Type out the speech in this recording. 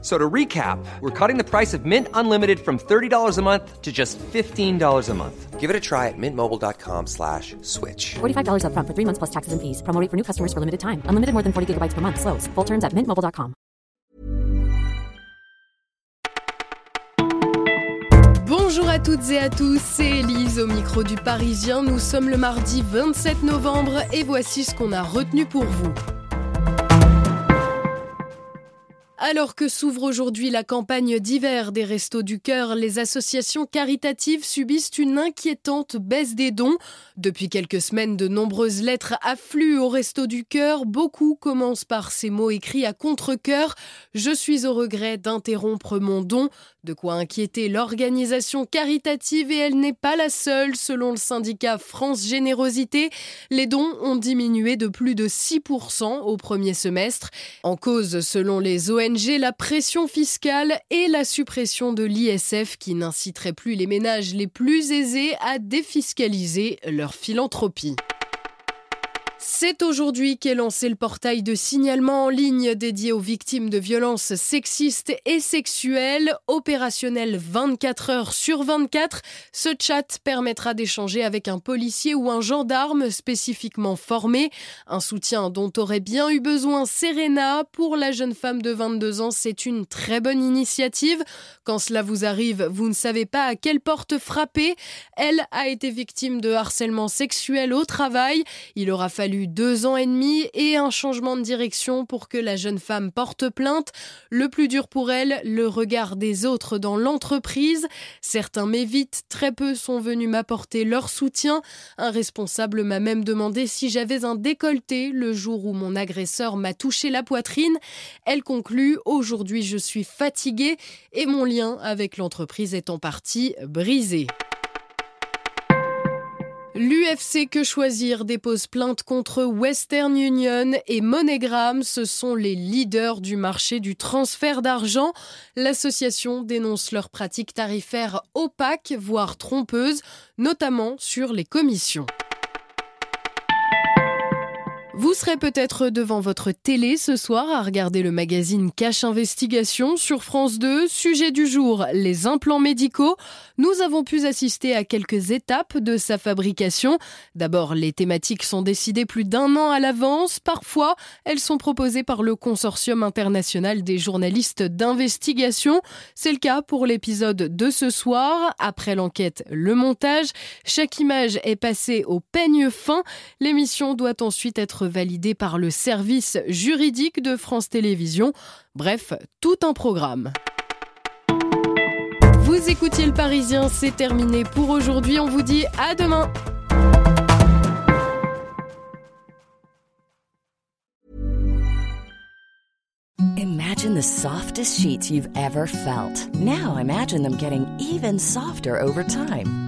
So to recap, we're cutting the price of Mint Unlimited from $30 a month to just $15 a month. Give it a try at mintmobile.com slash switch. $45 upfront for three months plus taxes and fees. Promo rate for new customers for limited time. Unlimited more than 40 gigabytes per month. Slows. Full terms at mintmobile.com. Bonjour à toutes et à tous, c'est Elise au micro du Parisien. Nous sommes le mardi 27 novembre et voici ce qu'on a retenu pour vous. Alors que s'ouvre aujourd'hui la campagne d'hiver des Restos du Cœur, les associations caritatives subissent une inquiétante baisse des dons. Depuis quelques semaines, de nombreuses lettres affluent au Restos du Cœur. Beaucoup commencent par ces mots écrits à contre-cœur. Je suis au regret d'interrompre mon don. De quoi inquiéter l'organisation caritative et elle n'est pas la seule. Selon le syndicat France Générosité, les dons ont diminué de plus de 6% au premier semestre. En cause, selon les ONG, la pression fiscale et la suppression de l'ISF qui n'inciterait plus les ménages les plus aisés à défiscaliser leur philanthropie. C'est aujourd'hui qu'est lancé le portail de signalement en ligne dédié aux victimes de violences sexistes et sexuelles, opérationnel 24 heures sur 24. Ce chat permettra d'échanger avec un policier ou un gendarme spécifiquement formé, un soutien dont aurait bien eu besoin Serena. Pour la jeune femme de 22 ans, c'est une très bonne initiative. Quand cela vous arrive, vous ne savez pas à quelle porte frapper. Elle a été victime de harcèlement sexuel au travail. Il aura fallu deux ans et demi et un changement de direction pour que la jeune femme porte plainte. Le plus dur pour elle, le regard des autres dans l'entreprise. Certains m'évitent, très peu sont venus m'apporter leur soutien. Un responsable m'a même demandé si j'avais un décolleté le jour où mon agresseur m'a touché la poitrine. Elle conclut Aujourd'hui je suis fatiguée et mon lien avec l'entreprise est en partie brisé. L'UFC Que Choisir dépose plainte contre Western Union et MoneyGram. Ce sont les leaders du marché du transfert d'argent. L'association dénonce leurs pratiques tarifaires opaques, voire trompeuses, notamment sur les commissions. Vous serez peut-être devant votre télé ce soir à regarder le magazine Cache Investigation sur France 2. Sujet du jour, les implants médicaux. Nous avons pu assister à quelques étapes de sa fabrication. D'abord, les thématiques sont décidées plus d'un an à l'avance. Parfois, elles sont proposées par le Consortium international des journalistes d'investigation. C'est le cas pour l'épisode de ce soir. Après l'enquête, le montage. Chaque image est passée au peigne fin. L'émission doit ensuite être validé par le service juridique de France Télévisions. Bref, tout un programme. Vous écoutiez le Parisien, c'est terminé pour aujourd'hui. On vous dit à demain. Imagine the softest sheets you've ever felt. Now imagine them getting even softer over time.